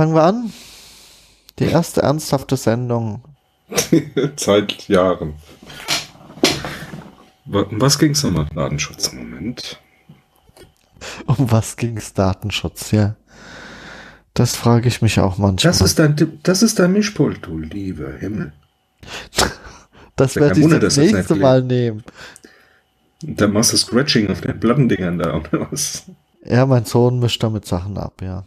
fangen wir an. Die erste ernsthafte Sendung. Seit Jahren. Um was ging es nochmal? Datenschutz, Moment. Um was ging es? Datenschutz, ja. Das frage ich mich auch manchmal. Das ist dein, das ist dein Mischpult, du lieber Himmel. das werde ich Wunder, das nächste Mal nehmen. Dann machst du Scratching auf den Plattendingern da, oder was? Ja, mein Sohn mischt damit Sachen ab, ja.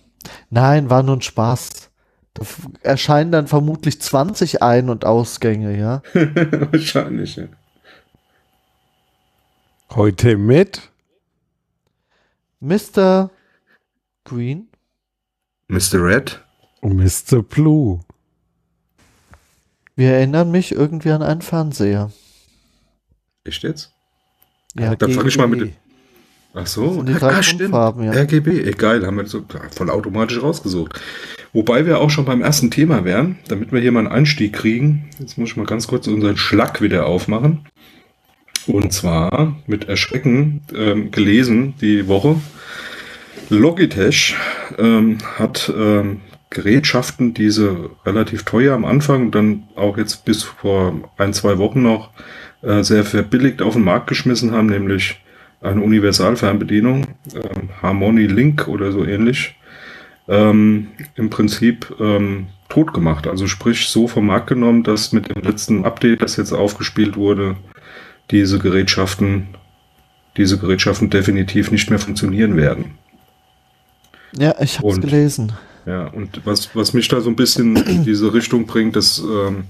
Nein, war nur ein Spaß. Da erscheinen dann vermutlich 20 Ein- und Ausgänge, ja. Wahrscheinlich, ja. Heute mit Mr. Green, Mr. Red und Mr. Blue. Wir erinnern mich irgendwie an einen Fernseher. Echt jetzt? Ja, dann fange ich mal mit. Ach so, die drei ah, stimmt. Farben, ja. RGB, egal, haben wir so voll automatisch rausgesucht. Wobei wir auch schon beim ersten Thema wären, damit wir hier mal einen Einstieg kriegen. Jetzt muss ich mal ganz kurz unseren Schlag wieder aufmachen. Und zwar mit Erschrecken ähm, gelesen die Woche. Logitech ähm, hat ähm, Gerätschaften, diese relativ teuer am Anfang, dann auch jetzt bis vor ein, zwei Wochen noch äh, sehr verbilligt auf den Markt geschmissen haben, nämlich eine Universalfernbedienung, ähm, Harmony Link oder so ähnlich, ähm, im Prinzip ähm, tot gemacht. Also sprich so vom Markt genommen, dass mit dem letzten Update, das jetzt aufgespielt wurde, diese Gerätschaften, diese Gerätschaften definitiv nicht mehr funktionieren werden. Ja, ich habe es gelesen. Ja, und was, was mich da so ein bisschen in diese Richtung bringt, dass ähm,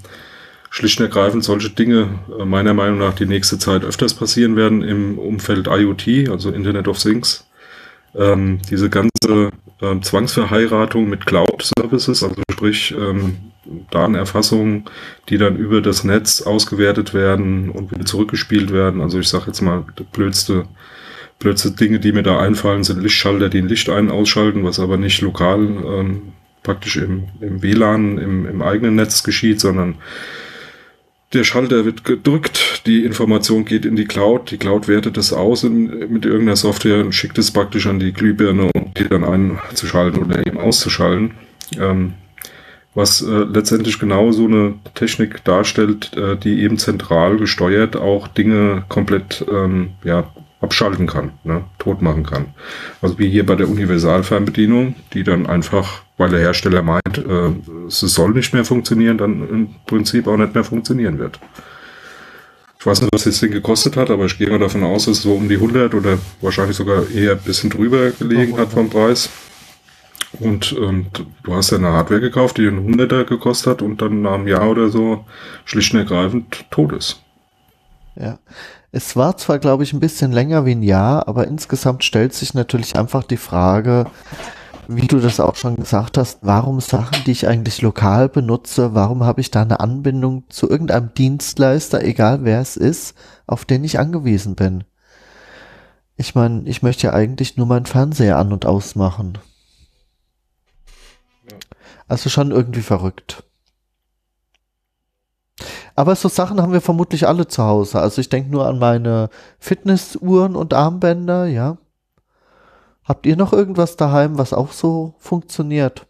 schlicht und ergreifend solche Dinge äh, meiner Meinung nach die nächste Zeit öfters passieren werden im Umfeld IoT, also Internet of Things. Ähm, diese ganze ähm, Zwangsverheiratung mit Cloud-Services, also sprich ähm, Datenerfassungen, die dann über das Netz ausgewertet werden und wieder zurückgespielt werden. Also ich sage jetzt mal, blödste, blödste Dinge, die mir da einfallen, sind Lichtschalter, die ein Licht ein- ausschalten, was aber nicht lokal ähm, praktisch im, im WLAN, im, im eigenen Netz geschieht, sondern der Schalter wird gedrückt, die Information geht in die Cloud, die Cloud wertet es aus in, mit irgendeiner Software und schickt es praktisch an die Glühbirne, um die dann einzuschalten oder eben auszuschalten. Ähm, was äh, letztendlich genau so eine Technik darstellt, äh, die eben zentral gesteuert auch Dinge komplett ähm, ja, abschalten kann, ne, tot machen kann. Also wie hier bei der Universalfernbedienung, die dann einfach, weil der Hersteller meint, äh, es soll nicht mehr funktionieren, dann im Prinzip auch nicht mehr funktionieren wird. Ich weiß nicht, was das Ding gekostet hat, aber ich gehe mal davon aus, dass es so um die 100 oder wahrscheinlich sogar eher ein bisschen drüber gelegen hat vom Preis. Und ähm, du hast ja eine Hardware gekauft, die einen 100er gekostet hat und dann nach einem Jahr oder so schlicht und ergreifend tot ist. Ja, es war zwar, glaube ich, ein bisschen länger wie ein Jahr, aber insgesamt stellt sich natürlich einfach die Frage, wie du das auch schon gesagt hast, warum Sachen, die ich eigentlich lokal benutze, warum habe ich da eine Anbindung zu irgendeinem Dienstleister, egal wer es ist, auf den ich angewiesen bin? Ich meine, ich möchte ja eigentlich nur meinen Fernseher an und ausmachen. Also schon irgendwie verrückt. Aber so Sachen haben wir vermutlich alle zu Hause. Also ich denke nur an meine Fitnessuhren und Armbänder, ja. Habt ihr noch irgendwas daheim, was auch so funktioniert?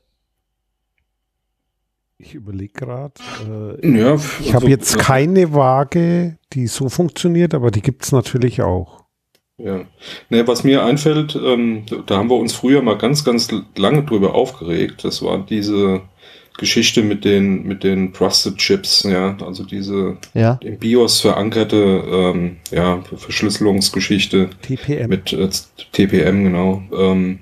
Ich überlege gerade. Äh, ja, ich habe also, jetzt keine Waage, die so funktioniert, aber die gibt es natürlich auch. Ja. Ne, was mir einfällt, ähm, da haben wir uns früher mal ganz, ganz lange drüber aufgeregt. Das war diese Geschichte mit den, mit den Trusted Chips, ja, also diese ja. im BIOS verankerte ähm, ja, Verschlüsselungsgeschichte TPM. mit äh, TPM, genau, ähm,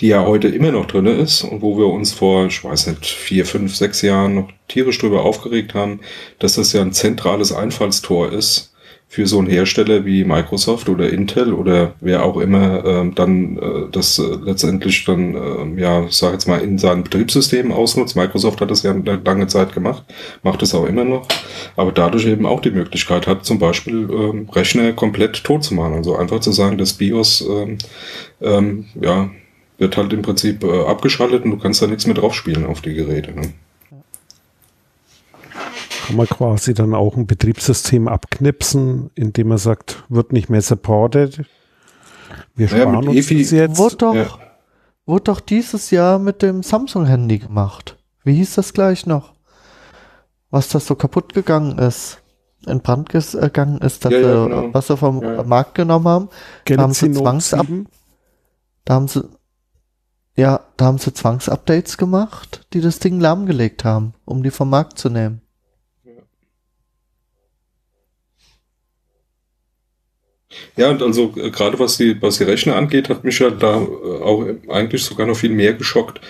die ja heute immer noch drin ist und wo wir uns vor, ich weiß nicht, vier, fünf, sechs Jahren noch tierisch drüber aufgeregt haben, dass das ja ein zentrales Einfallstor ist für so einen Hersteller wie Microsoft oder Intel oder wer auch immer ähm, dann äh, das äh, letztendlich dann, äh, ja, sage jetzt mal, in seinem Betriebssystem ausnutzt. Microsoft hat das ja eine lange Zeit gemacht, macht es auch immer noch, aber dadurch eben auch die Möglichkeit hat, zum Beispiel ähm, Rechner komplett tot zu machen. Also einfach zu sagen, das BIOS, ähm, ähm, ja, wird halt im Prinzip äh, abgeschaltet und du kannst da nichts mehr drauf spielen auf die Geräte. Ne? Kann man quasi dann auch ein Betriebssystem abknipsen, indem man sagt, wird nicht mehr supported. Wir naja, sparen uns EFI, das jetzt. Wurde doch, ja. wurde doch dieses Jahr mit dem Samsung-Handy gemacht. Wie hieß das gleich noch? Was das so kaputt gegangen ist, in Brand gegangen ist, dass ja, ja, genau. was sie vom ja. Markt genommen haben. da haben sie Zwangsab da haben sie ja, da haben sie Zwangsupdates gemacht, die das Ding lahmgelegt haben, um die vom Markt zu nehmen. Ja, und also äh, gerade was die, was die Rechner angeht, hat mich ja da äh, auch eigentlich sogar noch viel mehr geschockt,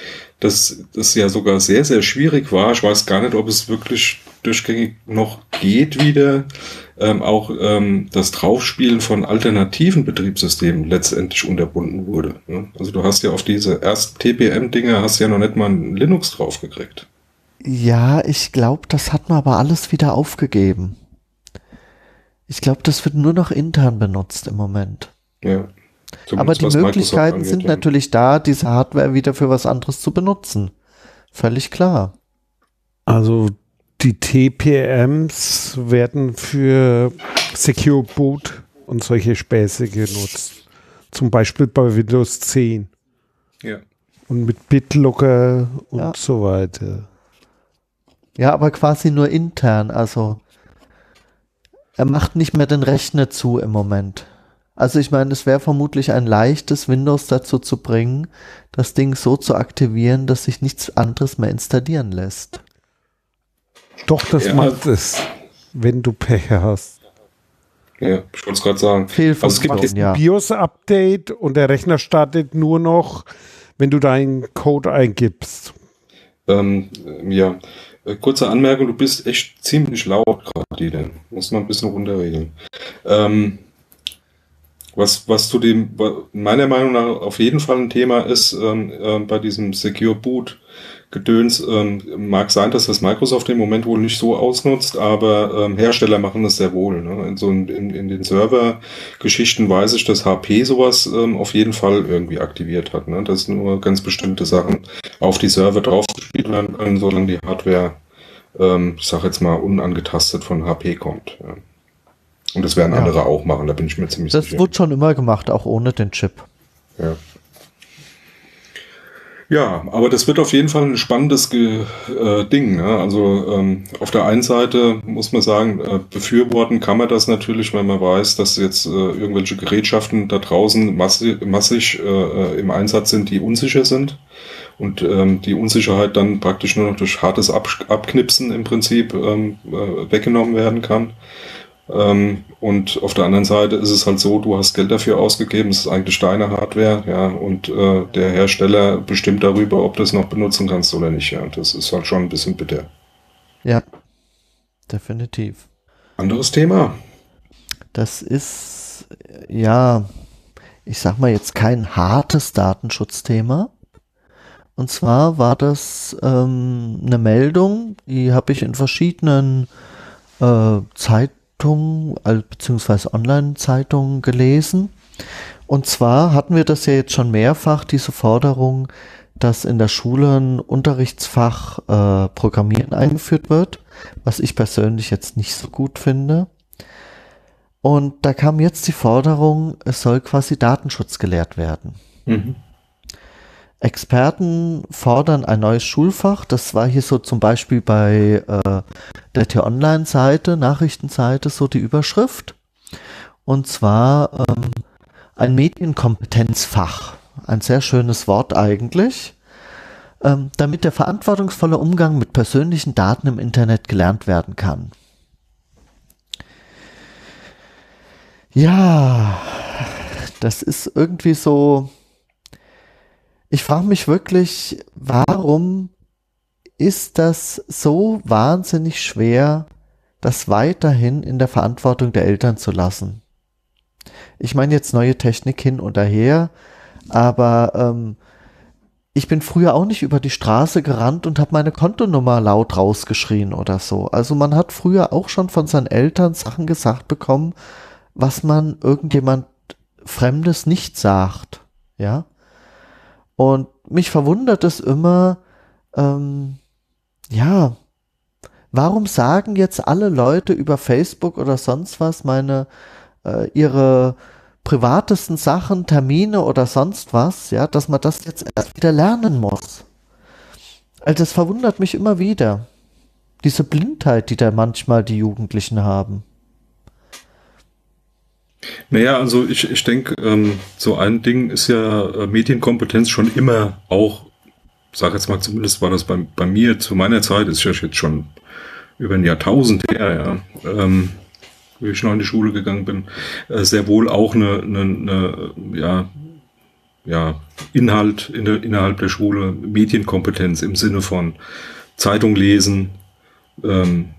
dass das ja sogar sehr, sehr schwierig war. Ich weiß gar nicht, ob es wirklich durchgängig noch geht wieder. Ähm, auch ähm, das Draufspielen von alternativen Betriebssystemen letztendlich unterbunden wurde. Ne? Also du hast ja auf diese ersten TPM-Dinger hast ja noch nicht mal ein Linux draufgekriegt. Ja, ich glaube, das hat man aber alles wieder aufgegeben. Ich glaube, das wird nur noch intern benutzt im Moment. Ja. Aber die Möglichkeiten angeht, sind ja. natürlich da, diese Hardware wieder für was anderes zu benutzen. Völlig klar. Also die TPMs werden für Secure Boot und solche Späße genutzt. Zum Beispiel bei Windows 10. Ja. Und mit BitLocker und ja. so weiter. Ja, aber quasi nur intern. Also er macht nicht mehr den Rechner zu im Moment. Also ich meine, es wäre vermutlich ein leichtes, Windows dazu zu bringen, das Ding so zu aktivieren, dass sich nichts anderes mehr installieren lässt. Doch, das ja. macht es, wenn du Pech hast. Ja, ich wollte es gerade sagen. Also es gibt ein ja. BIOS-Update und der Rechner startet nur noch, wenn du deinen Code eingibst. Ähm, ja, kurze Anmerkung, du bist echt ziemlich laut gerade, Dieter. Muss man ein bisschen runterregeln. Ähm, was, was zu dem, meiner Meinung nach auf jeden Fall ein Thema ist, ähm, äh, bei diesem Secure Boot Gedöns, ähm, mag sein, dass das Microsoft im Moment wohl nicht so ausnutzt, aber ähm, Hersteller machen das sehr wohl. Ne? In, so in, in den Server-Geschichten weiß ich, dass HP sowas ähm, auf jeden Fall irgendwie aktiviert hat. Ne? Dass nur ganz bestimmte Sachen auf die Server draufgespielt werden können, solange die Hardware, ähm, ich sag jetzt mal, unangetastet von HP kommt. Ja. Und das werden ja. andere auch machen, da bin ich mir ziemlich das sicher. Das wird schon immer gemacht, auch ohne den Chip. Ja. Ja, aber das wird auf jeden Fall ein spannendes Ge äh, Ding. Ne? Also ähm, auf der einen Seite muss man sagen, äh, befürworten kann man das natürlich, weil man weiß, dass jetzt äh, irgendwelche Gerätschaften da draußen massig, massig äh, äh, im Einsatz sind, die unsicher sind und ähm, die Unsicherheit dann praktisch nur noch durch hartes Ab Abknipsen im Prinzip ähm, äh, weggenommen werden kann. Ähm, und auf der anderen Seite ist es halt so, du hast Geld dafür ausgegeben, es ist eigentlich deine Hardware, ja, und äh, der Hersteller bestimmt darüber, ob du es noch benutzen kannst oder nicht, ja. Das ist halt schon ein bisschen bitter. Ja, definitiv. Anderes Thema. Das ist, ja, ich sag mal jetzt kein hartes Datenschutzthema. Und zwar war das ähm, eine Meldung, die habe ich in verschiedenen äh, Zeit Zeitung, beziehungsweise Online-Zeitungen gelesen. Und zwar hatten wir das ja jetzt schon mehrfach, diese Forderung, dass in der Schule ein Unterrichtsfach äh, Programmieren eingeführt wird, was ich persönlich jetzt nicht so gut finde. Und da kam jetzt die Forderung, es soll quasi Datenschutz gelehrt werden. Mhm. Experten fordern ein neues Schulfach. Das war hier so zum Beispiel bei äh, der T-Online-Seite, Nachrichtenseite, so die Überschrift. Und zwar ähm, ein Medienkompetenzfach. Ein sehr schönes Wort eigentlich. Ähm, damit der verantwortungsvolle Umgang mit persönlichen Daten im Internet gelernt werden kann. Ja, das ist irgendwie so, ich frage mich wirklich, warum ist das so wahnsinnig schwer, das weiterhin in der Verantwortung der Eltern zu lassen? Ich meine jetzt neue Technik hin und her, aber ähm, ich bin früher auch nicht über die Straße gerannt und habe meine Kontonummer laut rausgeschrien oder so. Also man hat früher auch schon von seinen Eltern Sachen gesagt bekommen, was man irgendjemand Fremdes nicht sagt. Ja. Und mich verwundert es immer, ähm, ja, warum sagen jetzt alle Leute über Facebook oder sonst was meine, äh, ihre privatesten Sachen, Termine oder sonst was, ja, dass man das jetzt erst wieder lernen muss. Also das verwundert mich immer wieder. Diese Blindheit, die da manchmal die Jugendlichen haben. Naja, also ich, ich denke, ähm, so ein Ding ist ja äh, Medienkompetenz schon immer auch, sag jetzt mal zumindest war das bei, bei mir zu meiner Zeit, ist ja jetzt schon über ein Jahrtausend her, ja, ähm, wie ich noch in die Schule gegangen bin, äh, sehr wohl auch eine, eine, eine ja, ja, Inhalt in der, innerhalb der Schule, Medienkompetenz im Sinne von Zeitung lesen, ähm,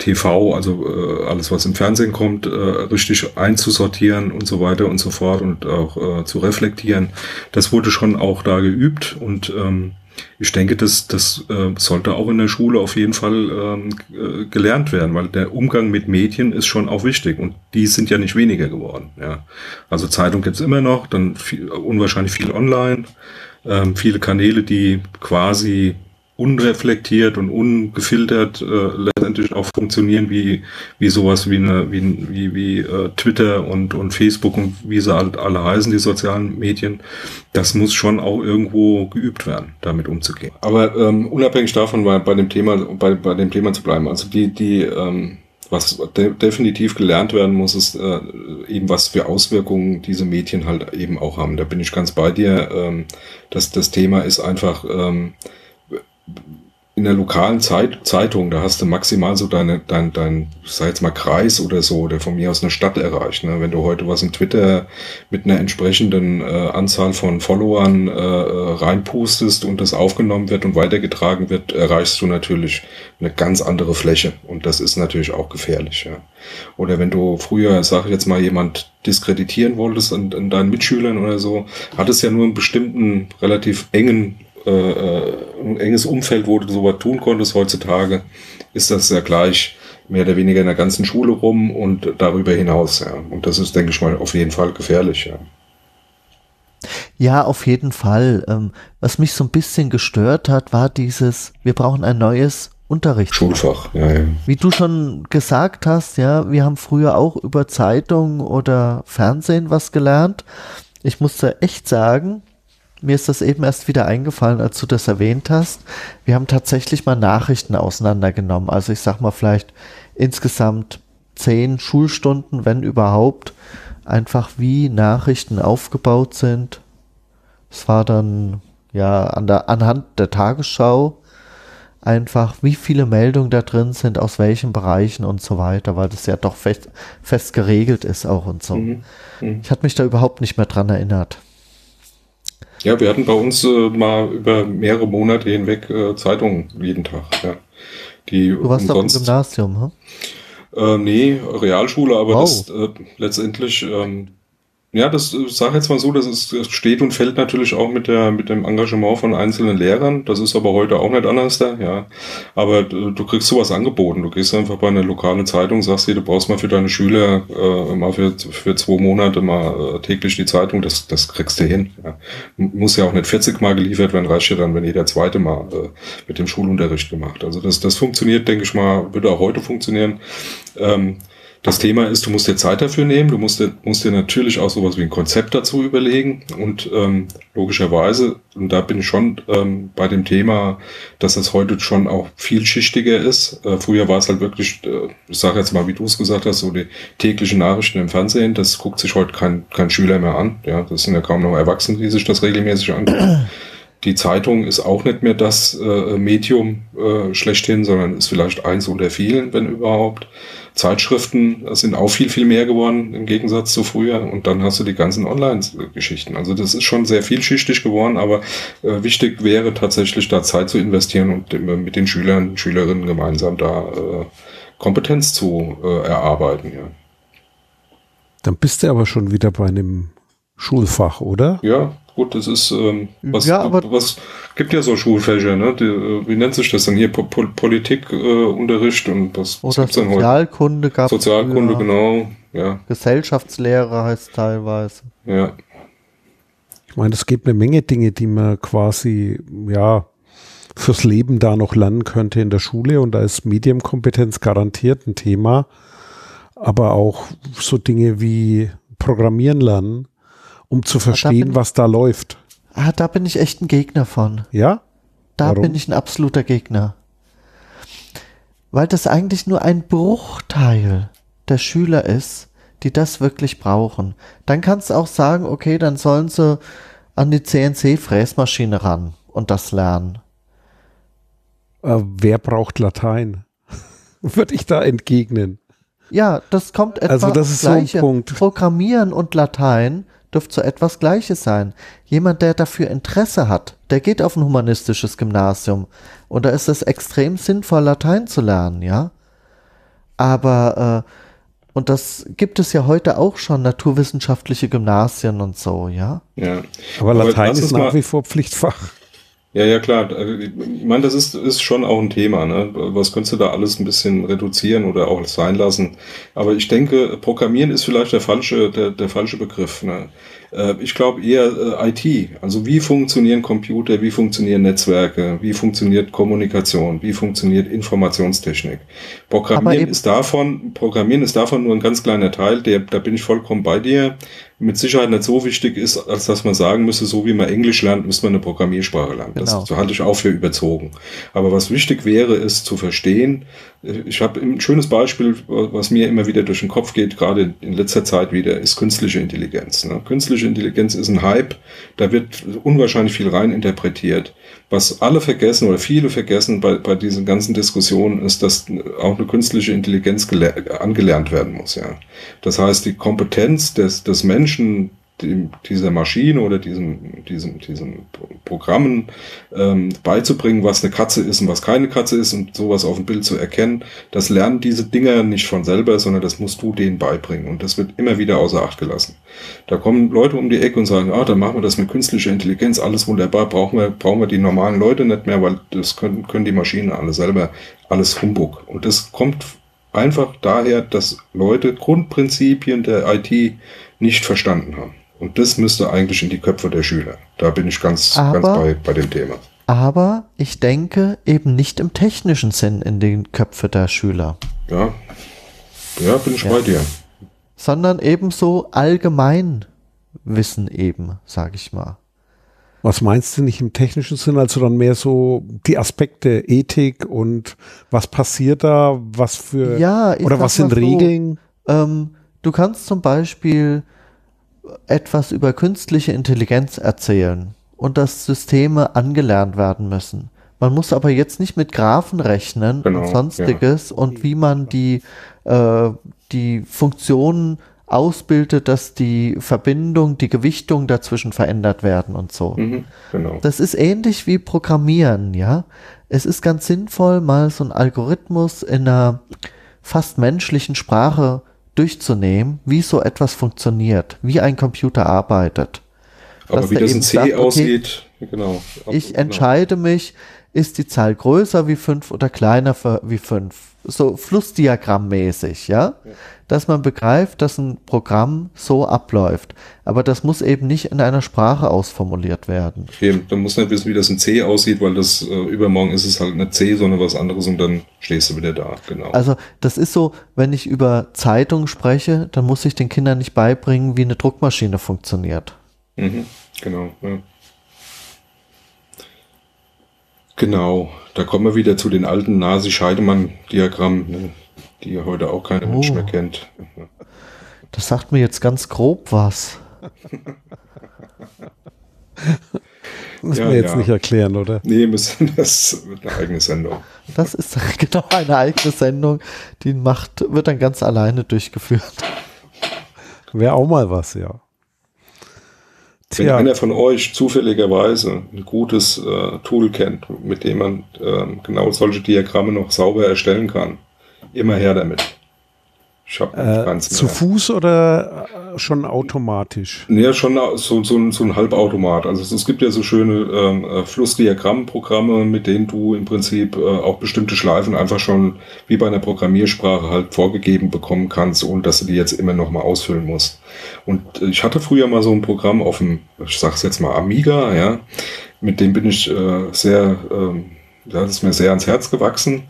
TV, also äh, alles, was im Fernsehen kommt, äh, richtig einzusortieren und so weiter und so fort und auch äh, zu reflektieren. Das wurde schon auch da geübt und ähm, ich denke, das, das äh, sollte auch in der Schule auf jeden Fall ähm, äh, gelernt werden, weil der Umgang mit Medien ist schon auch wichtig und die sind ja nicht weniger geworden. Ja. Also Zeitung gibt's immer noch, dann viel, unwahrscheinlich viel online, ähm, viele Kanäle, die quasi unreflektiert und ungefiltert äh, letztendlich auch funktionieren wie wie sowas wie eine wie wie, wie äh, Twitter und und Facebook und wie sie halt alle heißen die sozialen Medien das muss schon auch irgendwo geübt werden damit umzugehen aber ähm, unabhängig davon bei, bei dem Thema bei, bei dem Thema zu bleiben also die die ähm, was de definitiv gelernt werden muss, ist äh, eben, was für Auswirkungen diese Medien halt eben auch haben. Da bin ich ganz bei dir. Ähm, dass das Thema ist einfach, ähm, in der lokalen Zeit, Zeitung, da hast du maximal so deine, dein, dein, sag jetzt mal Kreis oder so, der von mir aus eine Stadt erreicht. Ne? Wenn du heute was in Twitter mit einer entsprechenden äh, Anzahl von Followern äh, äh, reinpustest und das aufgenommen wird und weitergetragen wird, erreichst du natürlich eine ganz andere Fläche. Und das ist natürlich auch gefährlich. Ja. Oder wenn du früher, sag ich jetzt mal, jemand diskreditieren wolltest an, an deinen Mitschülern oder so, hattest ja nur einen bestimmten, relativ engen äh, äh, ein enges Umfeld, wo du sowas tun konntest. Heutzutage ist das ja gleich mehr oder weniger in der ganzen Schule rum und darüber hinaus. Ja. Und das ist, denke ich mal, auf jeden Fall gefährlich. Ja. Ja, auf jeden Fall. Ähm, was mich so ein bisschen gestört hat, war dieses, wir brauchen ein neues Unterricht. Schulfach, ja, ja. Wie du schon gesagt hast, ja, wir haben früher auch über Zeitung oder Fernsehen was gelernt. Ich musste echt sagen, mir ist das eben erst wieder eingefallen, als du das erwähnt hast. Wir haben tatsächlich mal Nachrichten auseinandergenommen. Also ich sag mal vielleicht insgesamt zehn Schulstunden, wenn überhaupt, einfach wie Nachrichten aufgebaut sind. Es war dann ja an der, anhand der Tagesschau einfach, wie viele Meldungen da drin sind, aus welchen Bereichen und so weiter, weil das ja doch fest, fest geregelt ist auch und so. Mhm. Mhm. Ich hatte mich da überhaupt nicht mehr dran erinnert. Ja, wir hatten bei uns äh, mal über mehrere Monate hinweg äh, Zeitungen jeden Tag. Ja. Die du warst doch im Gymnasium, hm? Äh, nee, Realschule, aber wow. das äh, letztendlich ähm, ja, das äh, sage jetzt mal so, das, ist, das steht und fällt natürlich auch mit der mit dem Engagement von einzelnen Lehrern. Das ist aber heute auch nicht anders da, ja. Aber du, du kriegst sowas angeboten. Du gehst einfach bei einer lokalen Zeitung, sagst dir, du brauchst mal für deine Schüler äh, mal für, für zwei Monate mal äh, täglich die Zeitung. Das, das kriegst du hin. Ja. Muss ja auch nicht 40 Mal geliefert werden, reicht ja dann, wenn jeder zweite Mal äh, mit dem Schulunterricht gemacht. Also das, das funktioniert, denke ich mal, würde auch heute funktionieren. Ähm, das Thema ist, du musst dir Zeit dafür nehmen, du musst dir, musst dir natürlich auch sowas wie ein Konzept dazu überlegen und ähm, logischerweise, und da bin ich schon ähm, bei dem Thema, dass es heute schon auch vielschichtiger ist. Äh, früher war es halt wirklich, äh, ich sage jetzt mal, wie du es gesagt hast, so die täglichen Nachrichten im Fernsehen, das guckt sich heute kein, kein Schüler mehr an. Ja, das sind ja kaum noch Erwachsene, die sich das regelmäßig angucken. Die Zeitung ist auch nicht mehr das äh, Medium äh, schlechthin, sondern ist vielleicht eins unter vielen, wenn überhaupt. Zeitschriften sind auch viel, viel mehr geworden im Gegensatz zu früher. Und dann hast du die ganzen Online-Geschichten. Also das ist schon sehr vielschichtig geworden, aber äh, wichtig wäre tatsächlich da Zeit zu investieren und mit den Schülern, Schülerinnen gemeinsam da äh, Kompetenz zu äh, erarbeiten. Ja. Dann bist du aber schon wieder bei einem Schulfach, oder? Ja, gut, das ist ähm, was, ja, aber was gibt ja so Schulfächer, ne? Die, äh, wie nennt sich das dann hier? Po Politikunterricht äh, und was, was gibt's denn Sozialkunde gab Sozialkunde, genau, ja. Gesellschaftslehre heißt teilweise. Ja. Ich meine, es gibt eine Menge Dinge, die man quasi, ja, fürs Leben da noch lernen könnte in der Schule und da ist Medienkompetenz garantiert ein Thema. Aber auch so Dinge wie programmieren lernen, um zu verstehen, bin, was da läuft. Ah, da bin ich echt ein Gegner von. Ja? Da Warum? bin ich ein absoluter Gegner. Weil das eigentlich nur ein Bruchteil der Schüler ist, die das wirklich brauchen. Dann kannst du auch sagen, okay, dann sollen sie an die CNC-Fräsmaschine ran und das lernen. Äh, wer braucht Latein? Würde ich da entgegnen. Ja, das kommt etwa also das ist gleiche. So ein Punkt. Programmieren und Latein dürfte so etwas Gleiches sein. Jemand, der dafür Interesse hat, der geht auf ein humanistisches Gymnasium und da ist es extrem sinnvoll, Latein zu lernen, ja. Aber äh, und das gibt es ja heute auch schon, naturwissenschaftliche Gymnasien und so, ja. Ja. Aber Latein ist nach wie vor Pflichtfach. Ja, ja, klar. Ich meine, das ist, ist schon auch ein Thema. Ne? Was könntest du da alles ein bisschen reduzieren oder auch sein lassen? Aber ich denke, Programmieren ist vielleicht der falsche, der, der falsche Begriff. Ne? Äh, ich glaube eher äh, IT. Also wie funktionieren Computer, wie funktionieren Netzwerke, wie funktioniert Kommunikation, wie funktioniert Informationstechnik. Programmieren ist davon, Programmieren ist davon nur ein ganz kleiner Teil, der, da bin ich vollkommen bei dir mit Sicherheit nicht so wichtig ist, als dass man sagen müsste, so wie man Englisch lernt, müsste man eine Programmiersprache lernen. Genau. Das halte ich auch für überzogen. Aber was wichtig wäre, ist zu verstehen, ich habe ein schönes Beispiel, was mir immer wieder durch den Kopf geht, gerade in letzter Zeit wieder, ist künstliche Intelligenz. Ne? Künstliche Intelligenz ist ein Hype, da wird unwahrscheinlich viel rein interpretiert. Was alle vergessen oder viele vergessen bei, bei diesen ganzen Diskussionen ist, dass auch eine künstliche Intelligenz angelernt werden muss. Ja, Das heißt, die Kompetenz des, des Menschen, dem, dieser Maschine oder diesem, diesem, diesem Programmen ähm, beizubringen, was eine Katze ist und was keine Katze ist und sowas auf dem Bild zu erkennen, das lernen diese Dinger nicht von selber, sondern das musst du denen beibringen. Und das wird immer wieder außer Acht gelassen. Da kommen Leute um die Ecke und sagen, ah, dann machen wir das mit künstlicher Intelligenz, alles wunderbar, brauchen wir, brauchen wir die normalen Leute nicht mehr, weil das können, können die Maschinen alle selber, alles Humbug. Und das kommt einfach daher, dass Leute Grundprinzipien der IT nicht verstanden haben. Und das müsste eigentlich in die Köpfe der Schüler. Da bin ich ganz, aber, ganz bei, bei dem Thema. Aber ich denke eben nicht im technischen Sinn in den Köpfe der Schüler. Ja, ja bin ich ja. bei dir. Sondern ebenso allgemein Wissen eben, sag ich mal. Was meinst du nicht im technischen Sinn? Also dann mehr so die Aspekte Ethik und was passiert da, was für ja, oder was sind so, Regeln? Ähm, du kannst zum Beispiel etwas über künstliche Intelligenz erzählen und dass Systeme angelernt werden müssen. Man muss aber jetzt nicht mit Graphen rechnen genau, und sonstiges ja. und wie man die, äh, die Funktionen ausbildet, dass die Verbindung, die Gewichtung dazwischen verändert werden und so. Mhm, genau. Das ist ähnlich wie Programmieren, ja. Es ist ganz sinnvoll, mal so einen Algorithmus in einer fast menschlichen Sprache durchzunehmen, wie so etwas funktioniert, wie ein Computer arbeitet. Aber wie das in C sagt, aussieht, okay, genau. Ich genau. entscheide mich, ist die Zahl größer wie 5 oder kleiner wie 5? So Flussdiagrammmäßig, ja? ja? Dass man begreift, dass ein Programm so abläuft. Aber das muss eben nicht in einer Sprache ausformuliert werden. Eben, dann muss nicht wissen, wie das in C aussieht, weil das äh, übermorgen ist es halt nicht C, sondern was anderes und dann stehst du wieder da, genau. Also das ist so, wenn ich über Zeitung spreche, dann muss ich den Kindern nicht beibringen, wie eine Druckmaschine funktioniert. Mhm, genau, ja. Genau, da kommen wir wieder zu den alten Nasi-Scheidemann-Diagrammen, ne, die heute auch keiner oh. Mensch mehr kennt. Das sagt mir jetzt ganz grob was. Müssen ja, wir jetzt ja. nicht erklären, oder? Nee, müssen das wird eine eigene Sendung. Das ist genau eine eigene Sendung, die macht, wird dann ganz alleine durchgeführt. Wäre auch mal was, ja. Wenn Tja. einer von euch zufälligerweise ein gutes äh, Tool kennt, mit dem man äh, genau solche Diagramme noch sauber erstellen kann, immer her damit. Ich hab äh, zu Fuß oder äh, schon automatisch? Nee, schon so, so, so ein Halbautomat. Also es, gibt ja so schöne ähm, äh, Flussdiagrammprogramme, mit denen du im Prinzip äh, auch bestimmte Schleifen einfach schon wie bei einer Programmiersprache halt vorgegeben bekommen kannst, ohne dass du die jetzt immer nochmal ausfüllen musst. Und ich hatte früher mal so ein Programm auf dem, ich sag's jetzt mal Amiga, ja, mit dem bin ich äh, sehr ähm, Das ist mir sehr ans Herz gewachsen.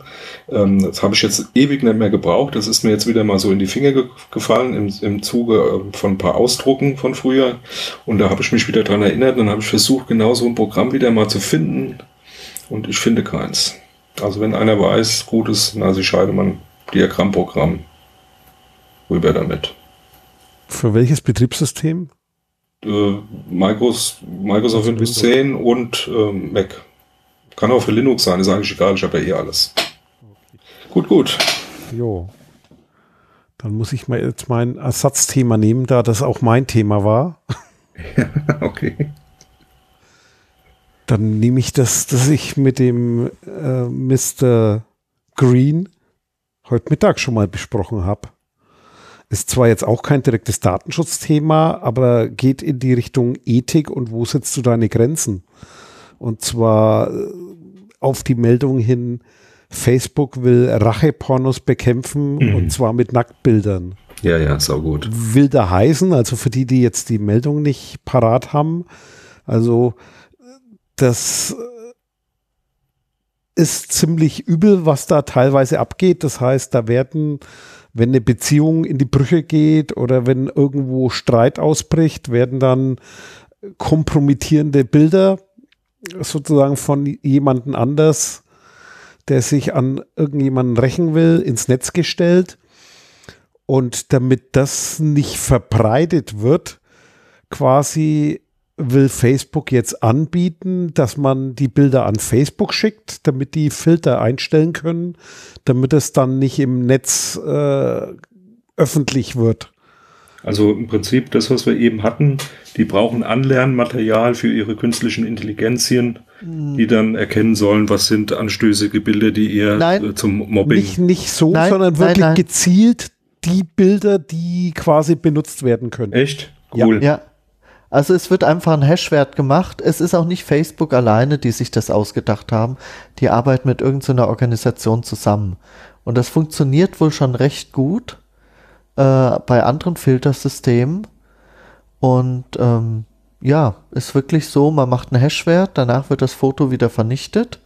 Ähm, das habe ich jetzt ewig nicht mehr gebraucht. Das ist mir jetzt wieder mal so in die Finger ge gefallen im, im Zuge äh, von ein paar Ausdrucken von früher. Und da habe ich mich wieder dran erinnert und habe ich versucht, genau so ein Programm wieder mal zu finden. Und ich finde keins. Also wenn einer weiß, gutes Nasi Scheidemann Diagrammprogramm, rüber damit. Für welches Betriebssystem? Äh, Microsoft, Microsoft Windows 10 und äh, Mac. Kann auch für Linux sein, ist eigentlich egal, ich habe ja eh alles. Okay. Gut, gut. Jo. Dann muss ich mal jetzt mein Ersatzthema nehmen, da das auch mein Thema war. Ja, okay. Dann nehme ich das, dass ich mit dem äh, Mr. Green heute Mittag schon mal besprochen habe. Ist zwar jetzt auch kein direktes Datenschutzthema, aber geht in die Richtung Ethik und wo setzt du deine Grenzen? Und zwar äh, auf die Meldung hin, Facebook will Rachepornos bekämpfen mhm. und zwar mit Nacktbildern. Ja, ja, sau gut. Will da heißen, also für die, die jetzt die Meldung nicht parat haben, also das ist ziemlich übel, was da teilweise abgeht. Das heißt, da werden wenn eine Beziehung in die Brüche geht oder wenn irgendwo Streit ausbricht, werden dann kompromittierende Bilder sozusagen von jemandem anders, der sich an irgendjemanden rächen will, ins Netz gestellt. Und damit das nicht verbreitet wird, quasi will Facebook jetzt anbieten, dass man die Bilder an Facebook schickt, damit die Filter einstellen können, damit es dann nicht im Netz äh, öffentlich wird. Also im Prinzip das, was wir eben hatten, die brauchen Anlernmaterial für ihre künstlichen Intelligenzien, hm. die dann erkennen sollen, was sind anstößige Bilder, die eher nein, äh, zum Mobbing. Nicht, nicht so, nein, sondern wirklich nein, gezielt die Bilder, die quasi benutzt werden können. Echt? Cool. Ja. ja. Also es wird einfach ein Hashwert gemacht. Es ist auch nicht Facebook alleine, die sich das ausgedacht haben. Die arbeiten mit irgendeiner Organisation zusammen. Und das funktioniert wohl schon recht gut äh, bei anderen Filtersystemen. Und ähm, ja, ist wirklich so, man macht einen Hashwert, danach wird das Foto wieder vernichtet.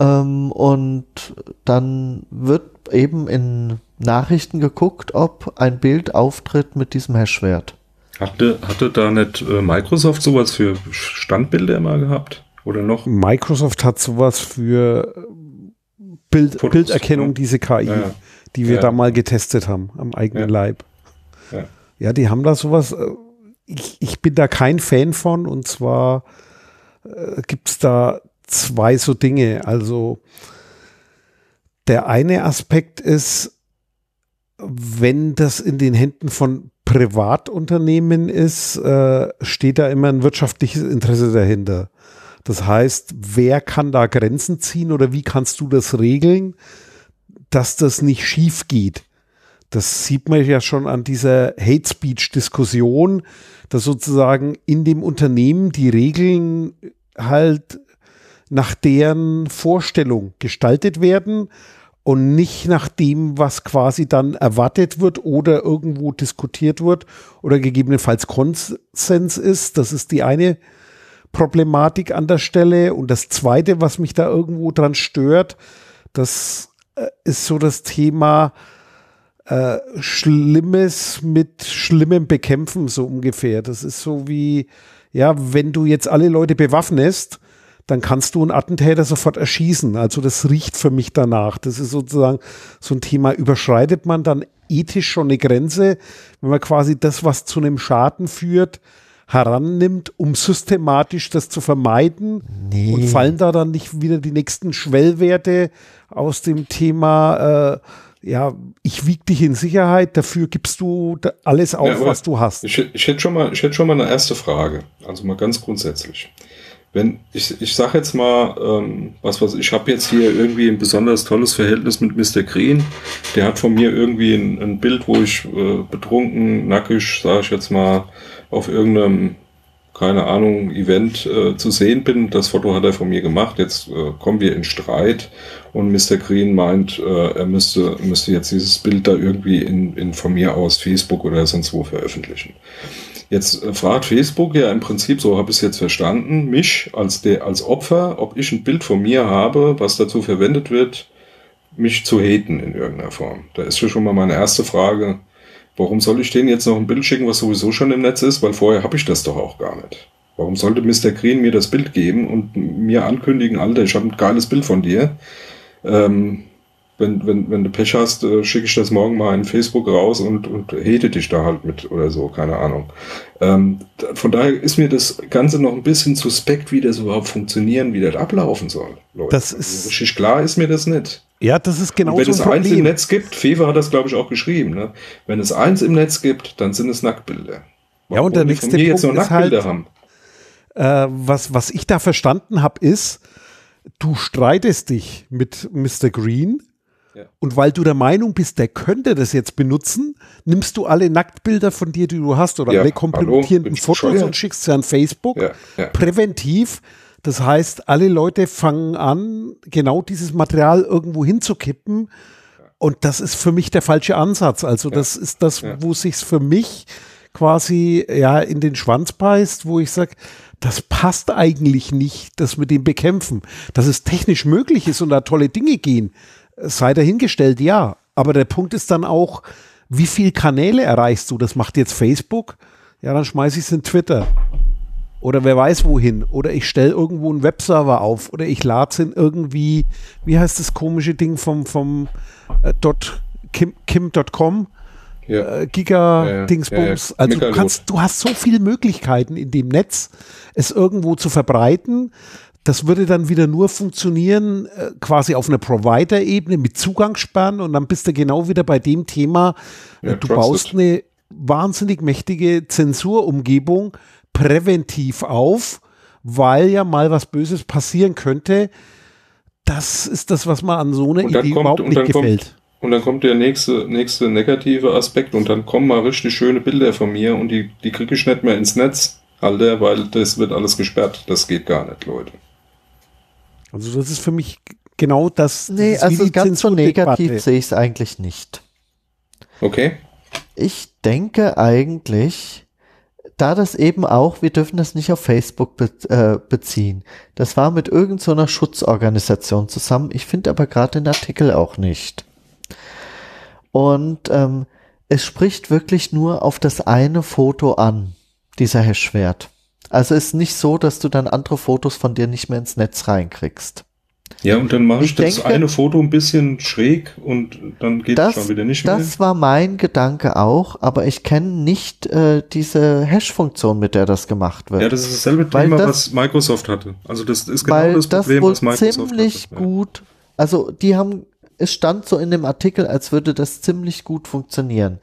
Ähm, und dann wird eben in Nachrichten geguckt, ob ein Bild auftritt mit diesem Hashwert. Hatte, hatte da nicht äh, Microsoft sowas für Standbilder mal gehabt? Oder noch? Microsoft hat sowas für äh, Bild, Fotos, Bilderkennung, ne? diese KI, ja, ja. Die wir ja. da mal getestet haben, am eigenen Leib. Ja. die haben da sowas. Äh, ich, ich bin da kein Fan von und zwar äh, gibt es da zwei so Dinge. Also der eine Aspekt ist, wenn das in den Händen von Privatunternehmen ist, äh, steht da immer ein wirtschaftliches Interesse dahinter. Das heißt, wer kann da Grenzen ziehen oder wie kannst du das regeln, dass das nicht schief geht? Das sieht man ja schon an dieser Hate Speech Diskussion, dass sozusagen in dem Unternehmen die Regeln halt nach deren Vorstellung gestaltet werden und nicht nach dem, was quasi dann erwartet wird oder irgendwo diskutiert wird oder gegebenenfalls Konsens ist. Das ist die eine Problematik an der Stelle. Und das zweite, was mich da irgendwo dran stört, das äh, ist so das Thema äh, Schlimmes mit Schlimmem bekämpfen, so ungefähr. Das ist so wie, ja, wenn du jetzt alle Leute bewaffnest, dann kannst du einen Attentäter sofort erschießen. Also das riecht für mich danach. Das ist sozusagen so ein Thema, überschreitet man dann ethisch schon eine Grenze, wenn man quasi das, was zu einem Schaden führt, herannimmt, um systematisch das zu vermeiden? Nee. Und fallen da dann nicht wieder die nächsten Schwellwerte aus dem Thema, äh, ja, ich wiege dich in Sicherheit, dafür gibst du alles auf, ja, was du hast? Ich, ich, hätte schon mal, ich hätte schon mal eine erste Frage, also mal ganz grundsätzlich wenn ich, ich sage jetzt mal, ähm, was was ich habe jetzt hier irgendwie ein besonders tolles Verhältnis mit Mr. Green. Der hat von mir irgendwie ein, ein Bild, wo ich äh, betrunken, nackig, sage ich jetzt mal, auf irgendeinem, keine Ahnung, Event äh, zu sehen bin. Das Foto hat er von mir gemacht. Jetzt äh, kommen wir in Streit und Mr. Green meint, äh, er müsste, müsste jetzt dieses Bild da irgendwie in, in von mir aus Facebook oder sonst wo veröffentlichen. Jetzt äh, fragt Facebook ja im Prinzip, so habe ich es jetzt verstanden, mich als, der, als Opfer, ob ich ein Bild von mir habe, was dazu verwendet wird, mich zu haten in irgendeiner Form. Da ist schon mal meine erste Frage, warum soll ich denen jetzt noch ein Bild schicken, was sowieso schon im Netz ist, weil vorher habe ich das doch auch gar nicht. Warum sollte Mr. Green mir das Bild geben und mir ankündigen, Alter, ich habe ein geiles Bild von dir? Ähm, wenn, wenn, wenn du Pech hast, äh, schicke ich das morgen mal in Facebook raus und, und hete dich da halt mit oder so, keine Ahnung. Ähm, von daher ist mir das Ganze noch ein bisschen suspekt, wie das überhaupt funktionieren, wie das ablaufen soll. Leute. Das ist also richtig klar ist mir das nicht. Ja, das ist genau und Wenn so es eins im Netz gibt, Fever hat das glaube ich auch geschrieben, ne? wenn es eins im Netz gibt, dann sind es Nacktbilder. Warum ja, und der nächste Punkt jetzt noch ist halt, haben? Äh, was, was ich da verstanden habe, ist, du streitest dich mit Mr. Green und weil du der Meinung bist, der könnte das jetzt benutzen, nimmst du alle Nacktbilder von dir, die du hast, oder ja, alle kompromittierenden Fotos und schickst sie an Facebook ja, ja. präventiv. Das heißt, alle Leute fangen an, genau dieses Material irgendwo hinzukippen. Und das ist für mich der falsche Ansatz. Also das ist das, wo sich's für mich quasi ja in den Schwanz beißt, wo ich sage, das passt eigentlich nicht, dass wir den bekämpfen. Dass es technisch möglich ist und da tolle Dinge gehen, sei dahingestellt, ja. Aber der Punkt ist dann auch, wie viele Kanäle erreichst du? Das macht jetzt Facebook. Ja, dann schmeiße ich es in Twitter. Oder wer weiß wohin. Oder ich stelle irgendwo einen Webserver auf. Oder ich lade es in irgendwie, wie heißt das komische Ding vom, vom äh, dot, kim, kim.com? Ja. Äh, Giga-Dingsbums. Ja, ja, also du kannst, du hast so viele Möglichkeiten in dem Netz, es irgendwo zu verbreiten. Das würde dann wieder nur funktionieren, äh, quasi auf einer Provider-Ebene mit Zugangssperren und dann bist du genau wieder bei dem Thema, äh, du baust eine wahnsinnig mächtige Zensurumgebung präventiv auf, weil ja mal was Böses passieren könnte. Das ist das, was mir an so einer Idee kommt, überhaupt nicht gefällt. Kommt, und dann kommt der nächste, nächste negative Aspekt und dann kommen mal richtig schöne Bilder von mir und die, die kriege ich nicht mehr ins Netz, Alter, weil das wird alles gesperrt. Das geht gar nicht, Leute. Also das ist für mich genau das. Nee, das also ganz so negativ sehe ich es eigentlich nicht. Okay. Ich denke eigentlich, da das eben auch, wir dürfen das nicht auf Facebook be äh, beziehen. Das war mit irgendeiner so Schutzorganisation zusammen. Ich finde aber gerade den Artikel auch nicht. Und ähm, es spricht wirklich nur auf das eine Foto an, dieser Hashwert. Also ist nicht so, dass du dann andere Fotos von dir nicht mehr ins Netz reinkriegst. Ja, und dann mache ich, ich das denke, eine Foto ein bisschen schräg und dann geht es schon wieder nicht mehr. Das war mein Gedanke auch, aber ich kenne nicht äh, diese Hash-Funktion, mit der das gemacht wird. Ja, das ist dasselbe Thema, das, was Microsoft hatte. Also das ist genau das Problem, das was Microsoft ziemlich hatte. gut, also die haben, es stand so in dem Artikel, als würde das ziemlich gut funktionieren.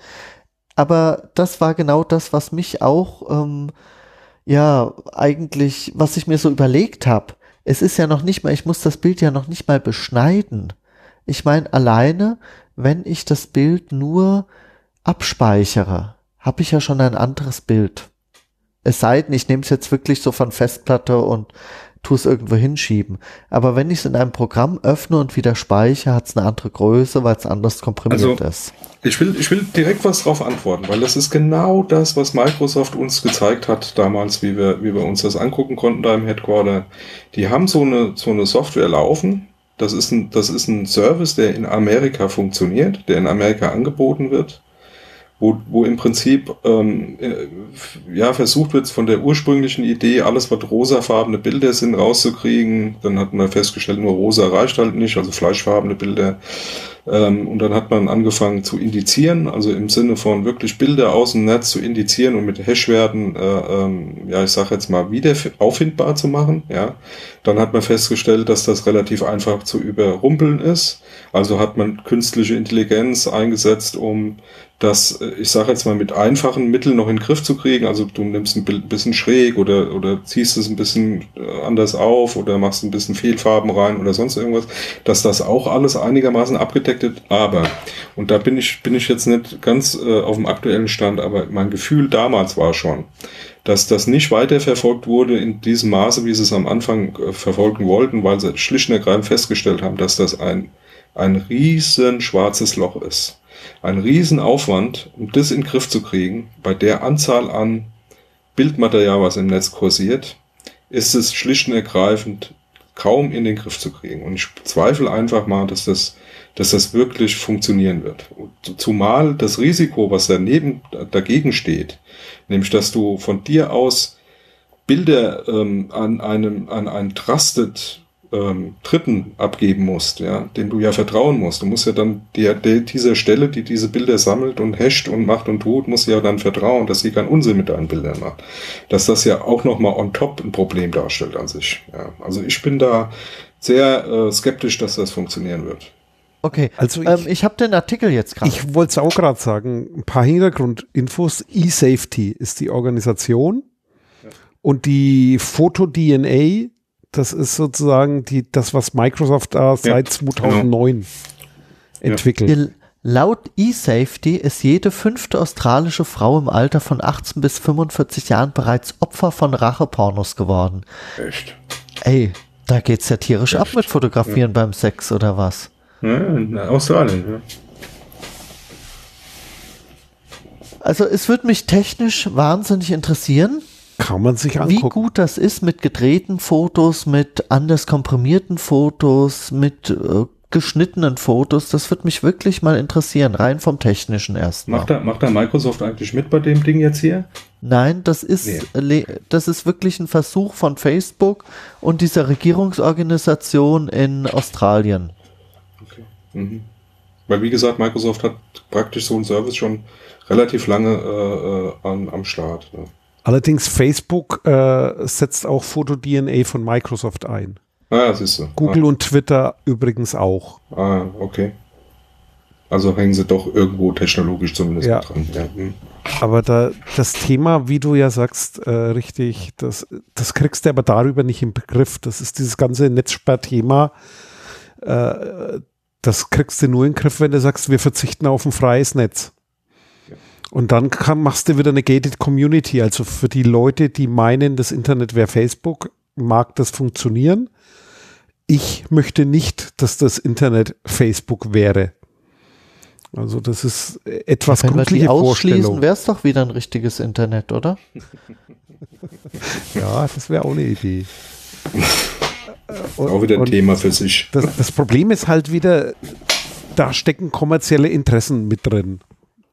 Aber das war genau das, was mich auch ähm, ja, eigentlich, was ich mir so überlegt habe, es ist ja noch nicht mal, ich muss das Bild ja noch nicht mal beschneiden. Ich meine, alleine, wenn ich das Bild nur abspeichere, habe ich ja schon ein anderes Bild. Es sei denn, ich nehme es jetzt wirklich so von Festplatte und tue es irgendwo hinschieben. Aber wenn ich es in einem Programm öffne und wieder speichere, hat es eine andere Größe, weil es anders komprimiert also, ist. Ich will, ich will direkt was drauf antworten, weil das ist genau das, was Microsoft uns gezeigt hat damals, wie wir, wie wir uns das angucken konnten da im Headquarter. Die haben so eine, so eine Software laufen. Das ist ein, das ist ein Service, der in Amerika funktioniert, der in Amerika angeboten wird wo, wo im Prinzip ähm, äh, ja versucht wird, von der ursprünglichen Idee, alles was rosafarbene Bilder sind, rauszukriegen. Dann hat man festgestellt, nur rosa reicht halt nicht, also fleischfarbene Bilder. Ähm, und dann hat man angefangen zu indizieren, also im Sinne von wirklich Bilder aus dem Netz zu indizieren und mit Hashwerten, äh, ähm, ja, ich sage jetzt mal, wieder auffindbar zu machen. Ja, dann hat man festgestellt, dass das relativ einfach zu überrumpeln ist. Also hat man künstliche Intelligenz eingesetzt, um das, äh, ich sage jetzt mal, mit einfachen Mitteln noch in den Griff zu kriegen. Also du nimmst ein bisschen schräg oder, oder ziehst es ein bisschen äh, anders auf oder machst ein bisschen Fehlfarben rein oder sonst irgendwas, dass das auch alles einigermaßen abgedeckt ist. Aber, und da bin ich, bin ich jetzt nicht ganz äh, auf dem aktuellen Stand, aber mein Gefühl damals war schon, dass das nicht weiterverfolgt wurde in diesem Maße, wie sie es am Anfang äh, verfolgen wollten, weil sie schlicht und ergreifend festgestellt haben, dass das ein, ein riesen schwarzes Loch ist ein Riesenaufwand, um das in den Griff zu kriegen, bei der Anzahl an Bildmaterial, was im Netz kursiert, ist es schlicht und ergreifend kaum in den Griff zu kriegen. Und ich zweifle einfach mal, dass das, dass das wirklich funktionieren wird. Zumal das Risiko, was daneben dagegen steht, nämlich dass du von dir aus Bilder ähm, an einem an einen Trusted ähm, Dritten abgeben musst, ja, dem du ja vertrauen musst. Du musst ja dann der, der, dieser Stelle, die diese Bilder sammelt und hasht und macht und tut, musst ja dann vertrauen, dass sie keinen Unsinn mit deinen Bildern macht. Dass das ja auch nochmal on top ein Problem darstellt an sich. Ja. Also ich bin da sehr äh, skeptisch, dass das funktionieren wird. Okay, also ich, ähm, ich habe den Artikel jetzt gerade. Ich wollte es auch gerade sagen, ein paar Hintergrundinfos. eSafety ist die Organisation ja. und die Foto-DNA das ist sozusagen die, das, was Microsoft da ja, seit 2009 genau. entwickelt. Ja. Laut eSafety ist jede fünfte australische Frau im Alter von 18 bis 45 Jahren bereits Opfer von Rachepornos geworden. Echt? Ey, da geht's ja tierisch Echt? ab mit Fotografieren ja. beim Sex oder was? Ja, in Australien, ja. Also es würde mich technisch wahnsinnig interessieren, kann man sich angucken. Wie gut das ist mit gedrehten Fotos, mit anders komprimierten Fotos, mit äh, geschnittenen Fotos, das würde mich wirklich mal interessieren, rein vom technischen erstmal. Macht da, macht da Microsoft eigentlich mit bei dem Ding jetzt hier? Nein, das ist, nee. das ist wirklich ein Versuch von Facebook und dieser Regierungsorganisation in Australien. Mhm. Weil wie gesagt, Microsoft hat praktisch so einen Service schon relativ lange äh, äh an, am Start. Ne? Allerdings Facebook äh, setzt auch Foto-DNA von Microsoft ein. Ah, ist so. Google ah. und Twitter übrigens auch. Ah, okay. Also hängen sie doch irgendwo technologisch zumindest ja. dran. Ja. Hm. Aber da, das Thema, wie du ja sagst, äh, richtig, das, das kriegst du aber darüber nicht im Begriff. Das ist dieses ganze Netzsperrthema. Äh, das kriegst du nur in den Griff, wenn du sagst, wir verzichten auf ein freies Netz. Und dann kann, machst du wieder eine gated Community. Also für die Leute, die meinen, das Internet wäre Facebook, mag das funktionieren. Ich möchte nicht, dass das Internet Facebook wäre. Also das ist etwas Wenn wir die ausschließen, wäre es doch wieder ein richtiges Internet, oder? ja, das wäre auch eine Idee. Und, auch wieder ein Thema für sich. Das, das Problem ist halt wieder, da stecken kommerzielle Interessen mit drin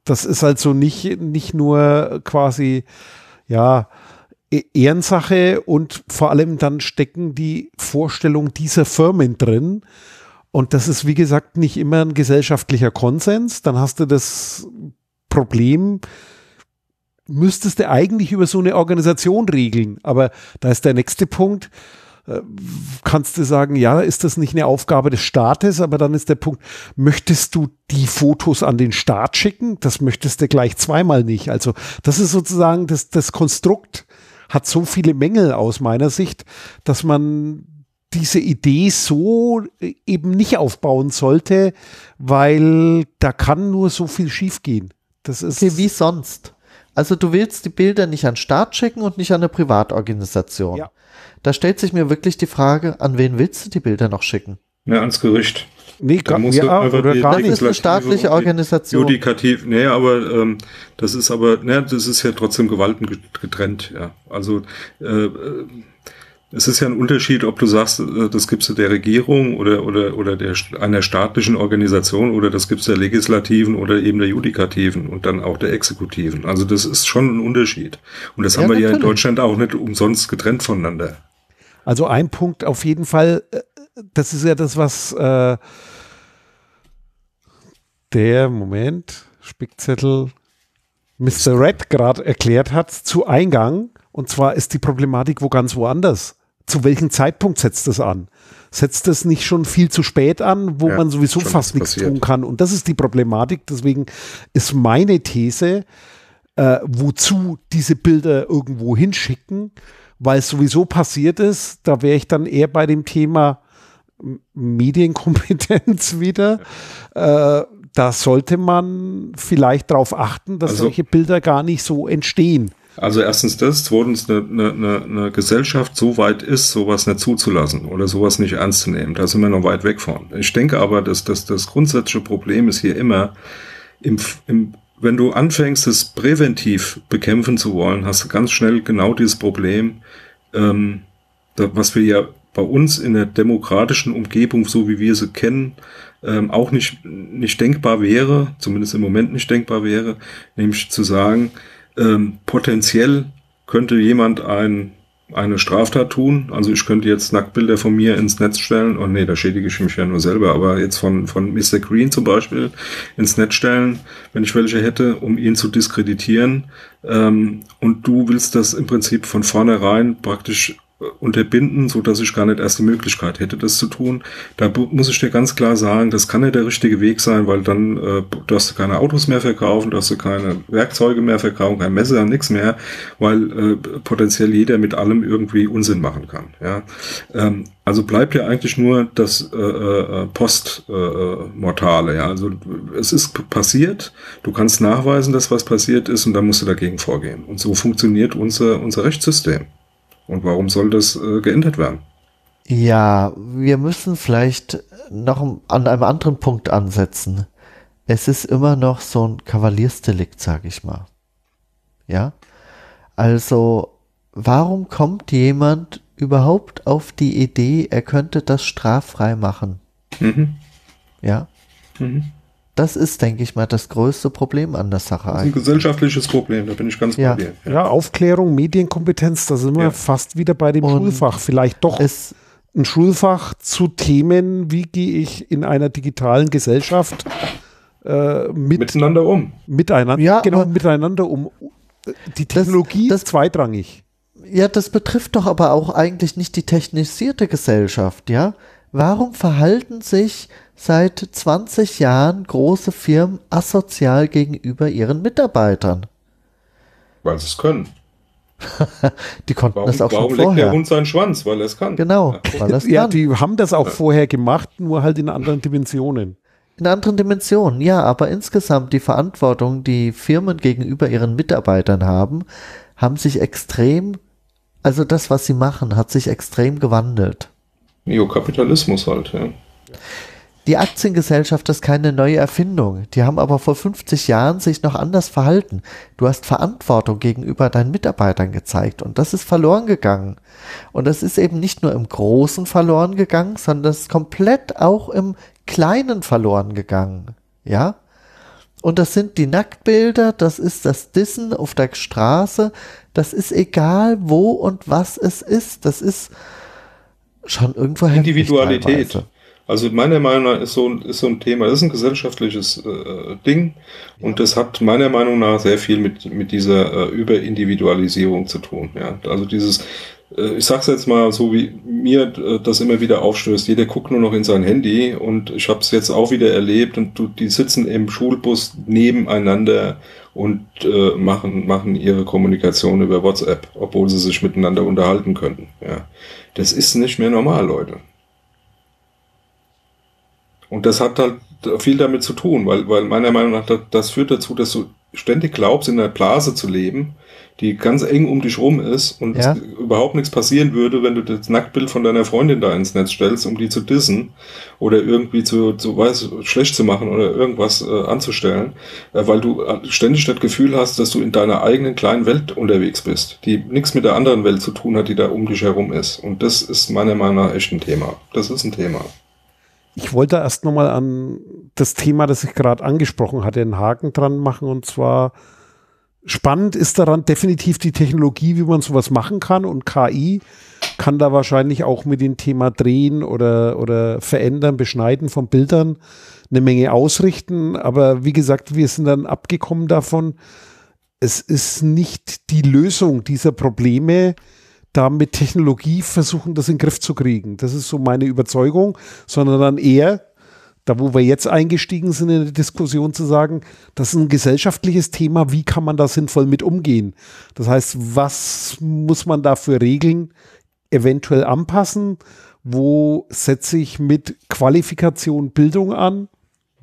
das ist also nicht, nicht nur quasi, ja, e-, Ehrensache und vor allem dann stecken die Vorstellungen dieser Firmen drin. Und das ist, wie gesagt, nicht immer ein gesellschaftlicher Konsens. Dann hast du das Problem, müsstest du eigentlich über so eine Organisation regeln. Aber da ist der nächste Punkt kannst du sagen, ja, ist das nicht eine Aufgabe des Staates, aber dann ist der Punkt, möchtest du die Fotos an den Staat schicken? Das möchtest du gleich zweimal nicht. Also das ist sozusagen das, das Konstrukt hat so viele Mängel aus meiner Sicht, dass man diese Idee so eben nicht aufbauen sollte, weil da kann nur so viel schiefgehen. Das ist okay, wie sonst. Also du willst die Bilder nicht an Staat schicken und nicht an eine Privatorganisation. Ja. Da stellt sich mir wirklich die Frage, an wen willst du die Bilder noch schicken? Ja, ans Gericht. Nee, gar, ja, oder die, gar nicht. Das ist eine staatliche Organisation. Judikativ, nee, aber ähm, das ist aber, ne, das ist ja trotzdem Gewalten getrennt, ja. Also äh, es ist ja ein Unterschied, ob du sagst, äh, das gibst du der Regierung oder oder oder der einer staatlichen Organisation oder das gibst du der Legislativen oder eben der Judikativen und dann auch der Exekutiven. Also das ist schon ein Unterschied. Und das ja, haben wir natürlich. ja in Deutschland auch nicht umsonst getrennt voneinander. Also ein Punkt auf jeden Fall, äh, das ist ja das, was äh, der, Moment, Spickzettel, Mr. Red gerade erklärt hat zu Eingang. Und zwar ist die Problematik wo ganz woanders. Zu welchem Zeitpunkt setzt das an? Setzt das nicht schon viel zu spät an, wo ja, man sowieso fast nichts tun kann? Und das ist die Problematik. Deswegen ist meine These, äh, wozu diese Bilder irgendwo hinschicken, weil es sowieso passiert ist. Da wäre ich dann eher bei dem Thema Medienkompetenz wieder. Äh, da sollte man vielleicht darauf achten, dass also, solche Bilder gar nicht so entstehen. Also erstens das, zweitens eine, eine, eine Gesellschaft so weit ist, sowas nicht zuzulassen oder sowas nicht ernst zu nehmen. Da sind wir noch weit weg von. Ich denke aber, dass, dass das grundsätzliche Problem ist hier immer, im, im wenn du anfängst, es präventiv bekämpfen zu wollen, hast du ganz schnell genau dieses Problem, ähm, da, was wir ja bei uns in der demokratischen Umgebung, so wie wir sie kennen, ähm, auch nicht, nicht denkbar wäre, zumindest im Moment nicht denkbar wäre, nämlich zu sagen, ähm, potenziell könnte jemand ein eine Straftat tun. Also ich könnte jetzt Nacktbilder von mir ins Netz stellen. Und oh nee, da schädige ich mich ja nur selber. Aber jetzt von, von Mr. Green zum Beispiel ins Netz stellen, wenn ich welche hätte, um ihn zu diskreditieren. Ähm, und du willst das im Prinzip von vornherein praktisch unterbinden, so dass ich gar nicht erst die Möglichkeit hätte, das zu tun. Da muss ich dir ganz klar sagen, das kann nicht der richtige Weg sein, weil dann äh, darfst du keine Autos mehr verkaufen, darfst du keine Werkzeuge mehr verkaufen, kein Messer, nichts mehr, weil äh, potenziell jeder mit allem irgendwie Unsinn machen kann. Ja, ähm, also bleibt ja eigentlich nur das äh, äh, Postmortale. Äh, ja, also es ist passiert. Du kannst nachweisen, dass was passiert ist, und dann musst du dagegen vorgehen. Und so funktioniert unser unser Rechtssystem. Und warum soll das äh, geändert werden? Ja, wir müssen vielleicht noch an einem anderen Punkt ansetzen. Es ist immer noch so ein Kavaliersdelikt, sag ich mal. Ja? Also, warum kommt jemand überhaupt auf die Idee, er könnte das straffrei machen? Mhm. Ja? Mhm. Das ist, denke ich mal, das größte Problem an der Sache. Das ist ein gesellschaftliches Problem, da bin ich ganz ja. bei dir. Ja. ja. Aufklärung, Medienkompetenz, da sind wir ja. fast wieder bei dem Und Schulfach. Vielleicht doch ein Schulfach zu Themen, wie gehe ich in einer digitalen Gesellschaft äh, mit, miteinander um. Miteinander, ja, genau, miteinander um. Die Technologie das, das, ist zweitrangig. Ja, das betrifft doch aber auch eigentlich nicht die technisierte Gesellschaft, ja? Warum verhalten sich seit 20 Jahren große Firmen asozial gegenüber ihren Mitarbeitern. Weil sie es können. die konnten warum, das auch warum schon vorher. Warum leckt der Hund seinen Schwanz? Weil er es kann. Genau, weil er es ja, kann. die haben das auch vorher gemacht, nur halt in anderen Dimensionen. In anderen Dimensionen, ja, aber insgesamt die Verantwortung, die Firmen gegenüber ihren Mitarbeitern haben, haben sich extrem, also das, was sie machen, hat sich extrem gewandelt. Neokapitalismus halt, ja. Die Aktiengesellschaft ist keine neue Erfindung. Die haben aber vor 50 Jahren sich noch anders verhalten. Du hast Verantwortung gegenüber deinen Mitarbeitern gezeigt und das ist verloren gegangen. Und das ist eben nicht nur im Großen verloren gegangen, sondern das ist komplett auch im Kleinen verloren gegangen. Ja? Und das sind die Nacktbilder, das ist das Dissen auf der Straße, das ist egal wo und was es ist. Das ist schon irgendwo Individualität. Also meiner Meinung nach ist so, ist so ein Thema, das ist ein gesellschaftliches äh, Ding und das hat meiner Meinung nach sehr viel mit, mit dieser äh, Überindividualisierung zu tun. Ja? Also dieses, äh, ich sag's jetzt mal so, wie mir äh, das immer wieder aufstößt, jeder guckt nur noch in sein Handy und ich habe es jetzt auch wieder erlebt und du, die sitzen im Schulbus nebeneinander und äh, machen, machen ihre Kommunikation über WhatsApp, obwohl sie sich miteinander unterhalten könnten. Ja. Das ist nicht mehr normal, Leute. Und das hat halt viel damit zu tun, weil, weil meiner Meinung nach, das, das führt dazu, dass du ständig glaubst, in einer Blase zu leben, die ganz eng um dich rum ist und ja. überhaupt nichts passieren würde, wenn du das Nacktbild von deiner Freundin da ins Netz stellst, um die zu dissen oder irgendwie zu, zu weiß, schlecht zu machen oder irgendwas äh, anzustellen, äh, weil du äh, ständig das Gefühl hast, dass du in deiner eigenen kleinen Welt unterwegs bist, die nichts mit der anderen Welt zu tun hat, die da um dich herum ist. Und das ist meiner Meinung nach echt ein Thema. Das ist ein Thema. Ich wollte erst nochmal an das Thema, das ich gerade angesprochen hatte, einen Haken dran machen. Und zwar spannend ist daran definitiv die Technologie, wie man sowas machen kann. Und KI kann da wahrscheinlich auch mit dem Thema Drehen oder, oder Verändern, Beschneiden von Bildern eine Menge ausrichten. Aber wie gesagt, wir sind dann abgekommen davon. Es ist nicht die Lösung dieser Probleme, da mit Technologie versuchen, das in den Griff zu kriegen. Das ist so meine Überzeugung, sondern dann eher, da wo wir jetzt eingestiegen sind in der Diskussion zu sagen, das ist ein gesellschaftliches Thema, wie kann man da sinnvoll mit umgehen? Das heißt, was muss man da für Regeln eventuell anpassen? Wo setze ich mit Qualifikation Bildung an?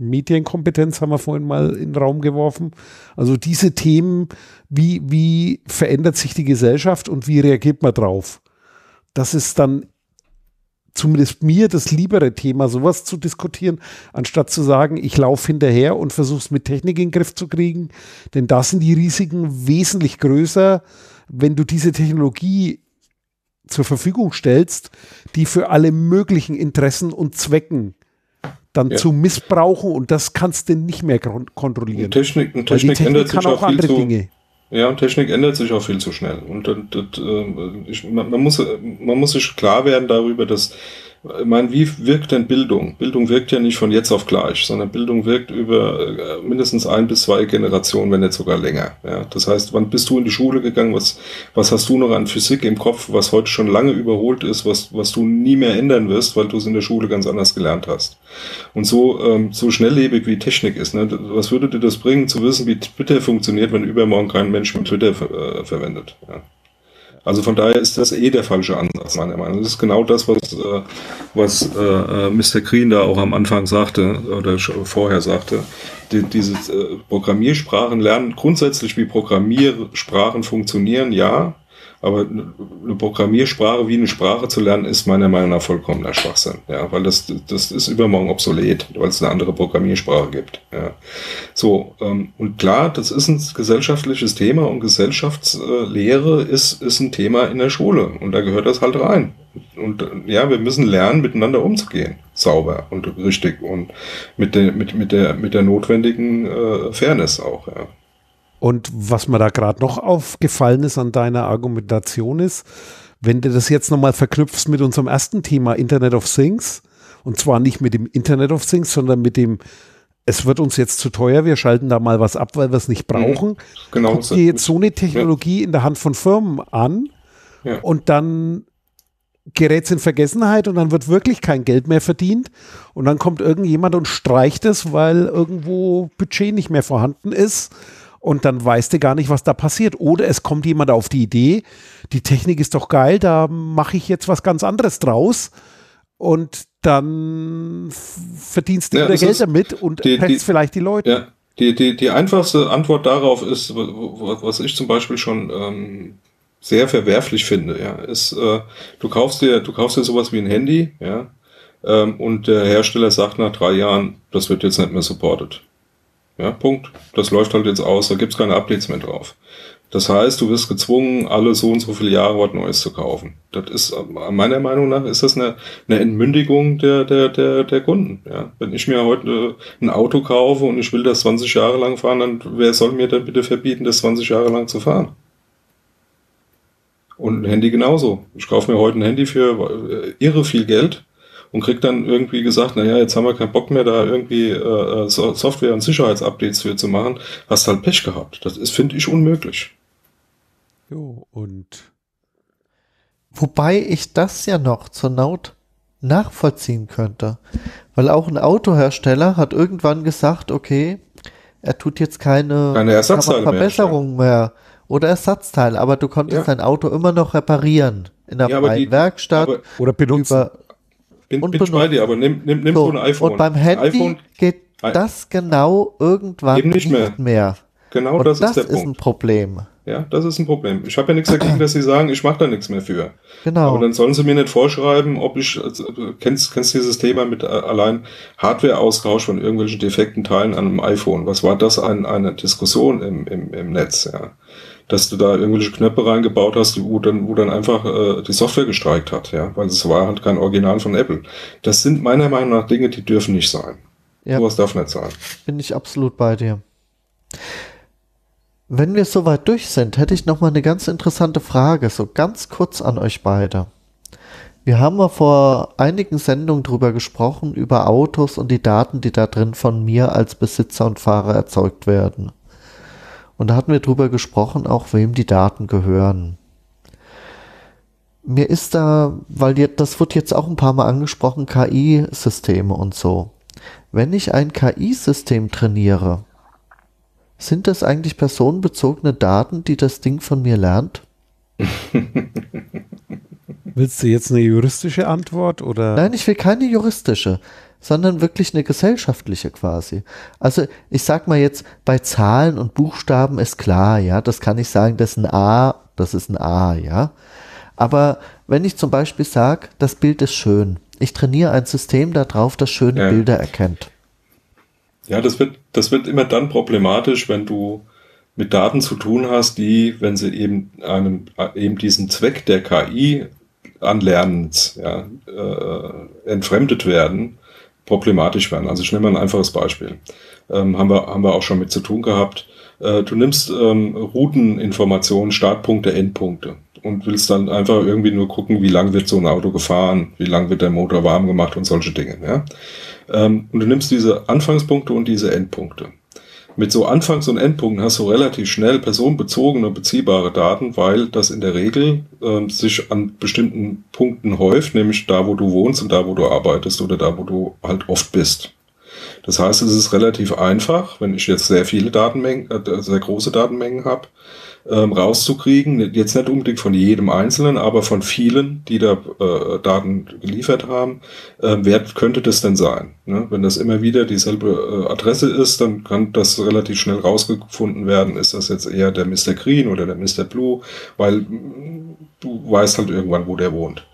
Medienkompetenz haben wir vorhin mal in den Raum geworfen. Also diese Themen, wie, wie verändert sich die Gesellschaft und wie reagiert man drauf? Das ist dann zumindest mir das liebere Thema, sowas zu diskutieren, anstatt zu sagen, ich laufe hinterher und versuche es mit Technik in den Griff zu kriegen. Denn da sind die Risiken wesentlich größer, wenn du diese Technologie zur Verfügung stellst, die für alle möglichen Interessen und Zwecken dann ja. zu missbrauchen und das kannst du nicht mehr kontrollieren. Und Technik, und Technik, Technik ändert sich auch, auch viel zu, Dinge. Ja, und Technik ändert sich auch viel zu schnell. Und das, das, äh, ich, man, man, muss, man muss sich klar werden darüber, dass ich meine, wie wirkt denn Bildung? Bildung wirkt ja nicht von jetzt auf gleich, sondern Bildung wirkt über äh, mindestens ein bis zwei Generationen, wenn nicht sogar länger. Ja, das heißt, wann bist du in die Schule gegangen? Was, was hast du noch an Physik im Kopf, was heute schon lange überholt ist, was, was du nie mehr ändern wirst, weil du es in der Schule ganz anders gelernt hast? Und so, ähm, so schnelllebig wie Technik ist, ne? was würde dir das bringen, zu wissen, wie Twitter funktioniert, wenn übermorgen kein Mensch mit Twitter äh, verwendet? Ja. Also von daher ist das eh der falsche Ansatz, meiner Meinung nach. Das ist genau das, was, äh, was äh, äh Mr. Green da auch am Anfang sagte oder vorher sagte. Die, diese äh, Programmiersprachen lernen grundsätzlich, wie Programmiersprachen funktionieren, ja. Aber eine Programmiersprache wie eine Sprache zu lernen, ist meiner Meinung nach vollkommener Schwachsinn. Ja, weil das, das ist übermorgen obsolet, weil es eine andere Programmiersprache gibt. Ja. So, ähm, und klar, das ist ein gesellschaftliches Thema und Gesellschaftslehre ist, ist ein Thema in der Schule. Und da gehört das halt rein. Und ja, wir müssen lernen, miteinander umzugehen. Sauber und richtig und mit der, mit, mit der, mit der notwendigen äh, Fairness auch, ja. Und was mir da gerade noch aufgefallen ist an deiner Argumentation ist, wenn du das jetzt nochmal verknüpfst mit unserem ersten Thema Internet of Things, und zwar nicht mit dem Internet of Things, sondern mit dem, es wird uns jetzt zu teuer, wir schalten da mal was ab, weil wir es nicht mhm. brauchen. Genau. Guck dir jetzt so eine Technologie ja. in der Hand von Firmen an ja. und dann gerät es in Vergessenheit und dann wird wirklich kein Geld mehr verdient und dann kommt irgendjemand und streicht es, weil irgendwo Budget nicht mehr vorhanden ist und dann weißt du gar nicht, was da passiert. Oder es kommt jemand auf die Idee, die Technik ist doch geil, da mache ich jetzt was ganz anderes draus und dann verdienst du ja, wieder Geld damit und die, vielleicht die Leute. Ja, die, die, die einfachste Antwort darauf ist, was ich zum Beispiel schon ähm, sehr verwerflich finde, ja, ist, äh, du kaufst dir, du kaufst dir sowas wie ein Handy, ja, ähm, und der Hersteller sagt nach drei Jahren, das wird jetzt nicht mehr supported. Ja, Punkt. Das läuft halt jetzt aus, da gibt's keine Updates mehr drauf. Das heißt, du wirst gezwungen, alle so und so viele Jahre was Neues zu kaufen. Das ist, meiner Meinung nach, ist das eine, eine Entmündigung der, der, der, der Kunden. Ja? Wenn ich mir heute ein Auto kaufe und ich will das 20 Jahre lang fahren, dann wer soll mir denn bitte verbieten, das 20 Jahre lang zu fahren? Und ein Handy genauso. Ich kaufe mir heute ein Handy für äh, irre viel Geld und kriegt dann irgendwie gesagt, naja, jetzt haben wir keinen Bock mehr, da irgendwie äh, Software- und Sicherheitsupdates für zu machen, hast halt Pech gehabt. Das ist, finde ich, unmöglich. Jo, und wobei ich das ja noch zur Not nachvollziehen könnte. Weil auch ein Autohersteller hat irgendwann gesagt, okay, er tut jetzt keine, keine Verbesserungen mehr, mehr, oder Ersatzteile, aber du konntest ja. dein Auto immer noch reparieren in der ja, freien Werkstatt oder benutzen. Über, bin, und bin bei dir, aber nimm, nimm, nimm so, so ein iPhone. Und beim Handy iPhone, geht das genau irgendwann eben nicht, mehr. mehr. Genau und das, das ist der ist Punkt. ein Problem. Ja, das ist ein Problem. Ich habe ja nichts dagegen, dass sie sagen, ich mache da nichts mehr für. Genau. Aber dann sollen sie mir nicht vorschreiben, ob ich, also, kennst, kennst dieses Thema mit äh, allein Hardware-Austausch von irgendwelchen defekten Teilen an einem iPhone. Was war das? Ein, eine Diskussion im, im, im Netz, ja dass du da irgendwelche Knöpfe reingebaut hast, wo dann, wo dann einfach äh, die Software gestreikt hat, ja, weil es war halt kein Original von Apple. Das sind meiner Meinung nach Dinge, die dürfen nicht sein. Ja. Sowas darf nicht sein. Bin ich absolut bei dir. Wenn wir soweit durch sind, hätte ich noch mal eine ganz interessante Frage, so ganz kurz an euch beide. Wir haben ja vor einigen Sendungen drüber gesprochen, über Autos und die Daten, die da drin von mir als Besitzer und Fahrer erzeugt werden. Und da hatten wir drüber gesprochen, auch wem die Daten gehören. Mir ist da, weil das wird jetzt auch ein paar Mal angesprochen, KI-Systeme und so. Wenn ich ein KI-System trainiere, sind das eigentlich personenbezogene Daten, die das Ding von mir lernt? Willst du jetzt eine juristische Antwort oder? Nein, ich will keine juristische sondern wirklich eine gesellschaftliche quasi. Also ich sag mal jetzt, bei Zahlen und Buchstaben ist klar, ja, das kann ich sagen, das ist ein A, das ist ein A, ja. Aber wenn ich zum Beispiel sage, das Bild ist schön, ich trainiere ein System darauf, das schöne ja. Bilder erkennt. Ja, das wird, das wird immer dann problematisch, wenn du mit Daten zu tun hast, die, wenn sie eben einem, eben diesen Zweck der KI Anlernens ja, äh, entfremdet werden, problematisch werden. Also ich nehme mal ein einfaches Beispiel. Ähm, haben, wir, haben wir auch schon mit zu tun gehabt. Äh, du nimmst ähm, Routeninformationen, Startpunkte, Endpunkte und willst dann einfach irgendwie nur gucken, wie lang wird so ein Auto gefahren, wie lang wird der Motor warm gemacht und solche Dinge. Ja? Ähm, und du nimmst diese Anfangspunkte und diese Endpunkte. Mit so Anfangs- und Endpunkten hast du relativ schnell personenbezogene, beziehbare Daten, weil das in der Regel äh, sich an bestimmten Punkten häuft, nämlich da, wo du wohnst und da, wo du arbeitest oder da, wo du halt oft bist. Das heißt, es ist relativ einfach, wenn ich jetzt sehr viele Datenmengen, äh, sehr große Datenmengen habe, ähm, rauszukriegen. Jetzt nicht unbedingt von jedem Einzelnen, aber von vielen, die da äh, Daten geliefert haben. Äh, wer könnte das denn sein? Ne? Wenn das immer wieder dieselbe äh, Adresse ist, dann kann das relativ schnell rausgefunden werden. Ist das jetzt eher der Mr. Green oder der Mr. Blue? Weil du weißt halt irgendwann, wo der wohnt.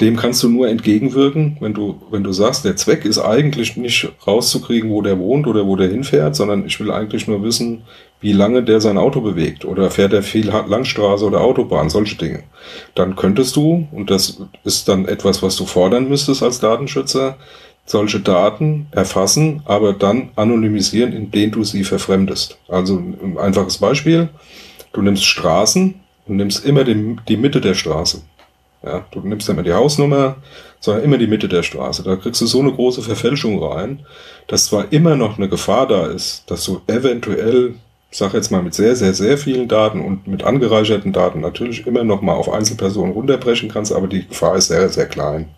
Dem kannst du nur entgegenwirken, wenn du, wenn du sagst, der Zweck ist eigentlich nicht rauszukriegen, wo der wohnt oder wo der hinfährt, sondern ich will eigentlich nur wissen, wie lange der sein Auto bewegt oder fährt er viel Landstraße oder Autobahn, solche Dinge. Dann könntest du, und das ist dann etwas, was du fordern müsstest als Datenschützer, solche Daten erfassen, aber dann anonymisieren, indem du sie verfremdest. Also ein einfaches Beispiel, du nimmst Straßen und nimmst immer die, die Mitte der Straße. Ja, du nimmst immer die Hausnummer, sondern immer die Mitte der Straße. Da kriegst du so eine große Verfälschung rein, dass zwar immer noch eine Gefahr da ist, dass du eventuell, sag jetzt mal mit sehr, sehr, sehr vielen Daten und mit angereicherten Daten natürlich immer noch mal auf Einzelpersonen runterbrechen kannst, aber die Gefahr ist sehr, sehr klein.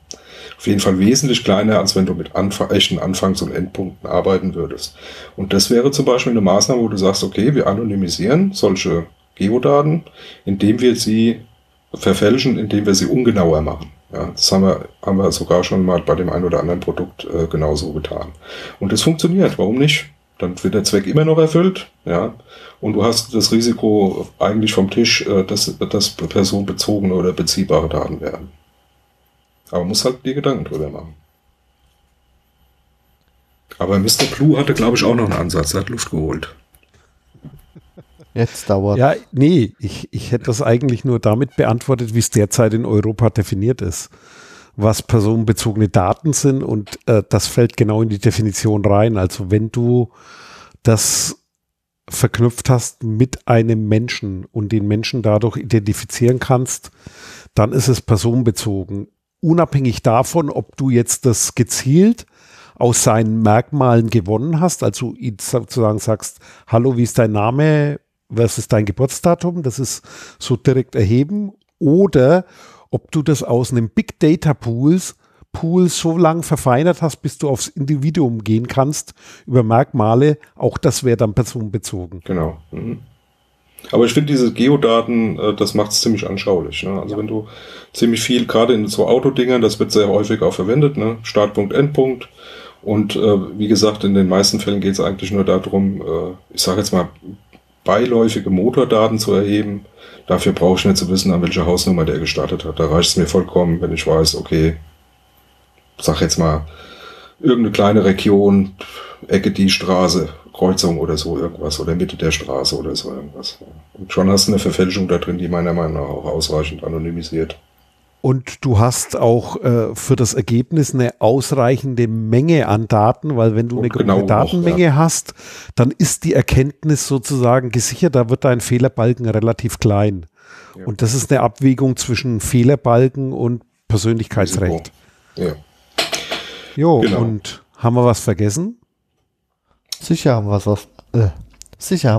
Auf jeden Fall wesentlich kleiner, als wenn du mit Anf echten Anfangs- und Endpunkten arbeiten würdest. Und das wäre zum Beispiel eine Maßnahme, wo du sagst, okay, wir anonymisieren solche Geodaten, indem wir sie verfälschen, indem wir sie ungenauer machen. Ja, das haben wir, haben wir sogar schon mal bei dem einen oder anderen Produkt äh, genauso getan. Und es funktioniert, warum nicht? Dann wird der Zweck immer noch erfüllt, ja. Und du hast das Risiko eigentlich vom Tisch, äh, dass, dass personenbezogene oder beziehbare Daten werden. Aber man muss halt die Gedanken drüber machen. Aber Mr. Blue hatte, glaube ich, auch noch einen Ansatz. Er hat Luft geholt. Jetzt dauert. Ja, nee, ich, ich hätte das eigentlich nur damit beantwortet, wie es derzeit in Europa definiert ist. Was personenbezogene Daten sind und äh, das fällt genau in die Definition rein. Also wenn du das verknüpft hast mit einem Menschen und den Menschen dadurch identifizieren kannst, dann ist es personenbezogen. Unabhängig davon, ob du jetzt das gezielt aus seinen Merkmalen gewonnen hast, also sozusagen sagst, hallo, wie ist dein Name? was ist dein Geburtsdatum, das ist so direkt erheben, oder ob du das aus einem Big Data Pools Pool so lang verfeinert hast, bis du aufs Individuum gehen kannst über Merkmale, auch das wäre dann personenbezogen. Genau. Mhm. Aber ich finde diese Geodaten, äh, das macht es ziemlich anschaulich. Ne? Also ja. wenn du ziemlich viel, gerade in so Autodingern, das wird sehr häufig auch verwendet, ne? Startpunkt, Endpunkt. Und äh, wie gesagt, in den meisten Fällen geht es eigentlich nur darum, äh, ich sage jetzt mal, beiläufige Motordaten zu erheben. Dafür brauche ich nicht zu wissen, an welcher Hausnummer der gestartet hat. Da reicht es mir vollkommen, wenn ich weiß, okay, sag jetzt mal, irgendeine kleine Region, Ecke die Straße, Kreuzung oder so irgendwas oder Mitte der Straße oder so irgendwas. Und schon hast du eine Verfälschung da drin, die meiner Meinung nach auch ausreichend anonymisiert. Und du hast auch äh, für das Ergebnis eine ausreichende Menge an Daten, weil wenn du eine genau große Datenmenge auch, ja. hast, dann ist die Erkenntnis sozusagen gesichert, da wird dein Fehlerbalken relativ klein. Ja. Und das ist eine Abwägung zwischen Fehlerbalken und Persönlichkeitsrecht. Ja. Jo, genau. und haben wir was vergessen? Sicher haben wir was. Äh, sicher.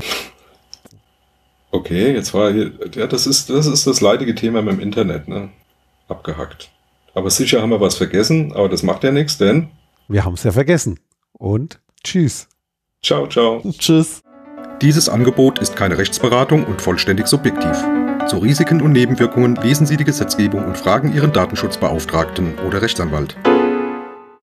Okay, jetzt war hier, ja, das ist, das ist das leidige Thema mit dem Internet, ne? Abgehackt. Aber sicher haben wir was vergessen, aber das macht ja nichts, denn wir haben es ja vergessen. Und tschüss. Ciao, ciao. Tschüss. Dieses Angebot ist keine Rechtsberatung und vollständig subjektiv. Zu Risiken und Nebenwirkungen lesen Sie die Gesetzgebung und fragen Ihren Datenschutzbeauftragten oder Rechtsanwalt.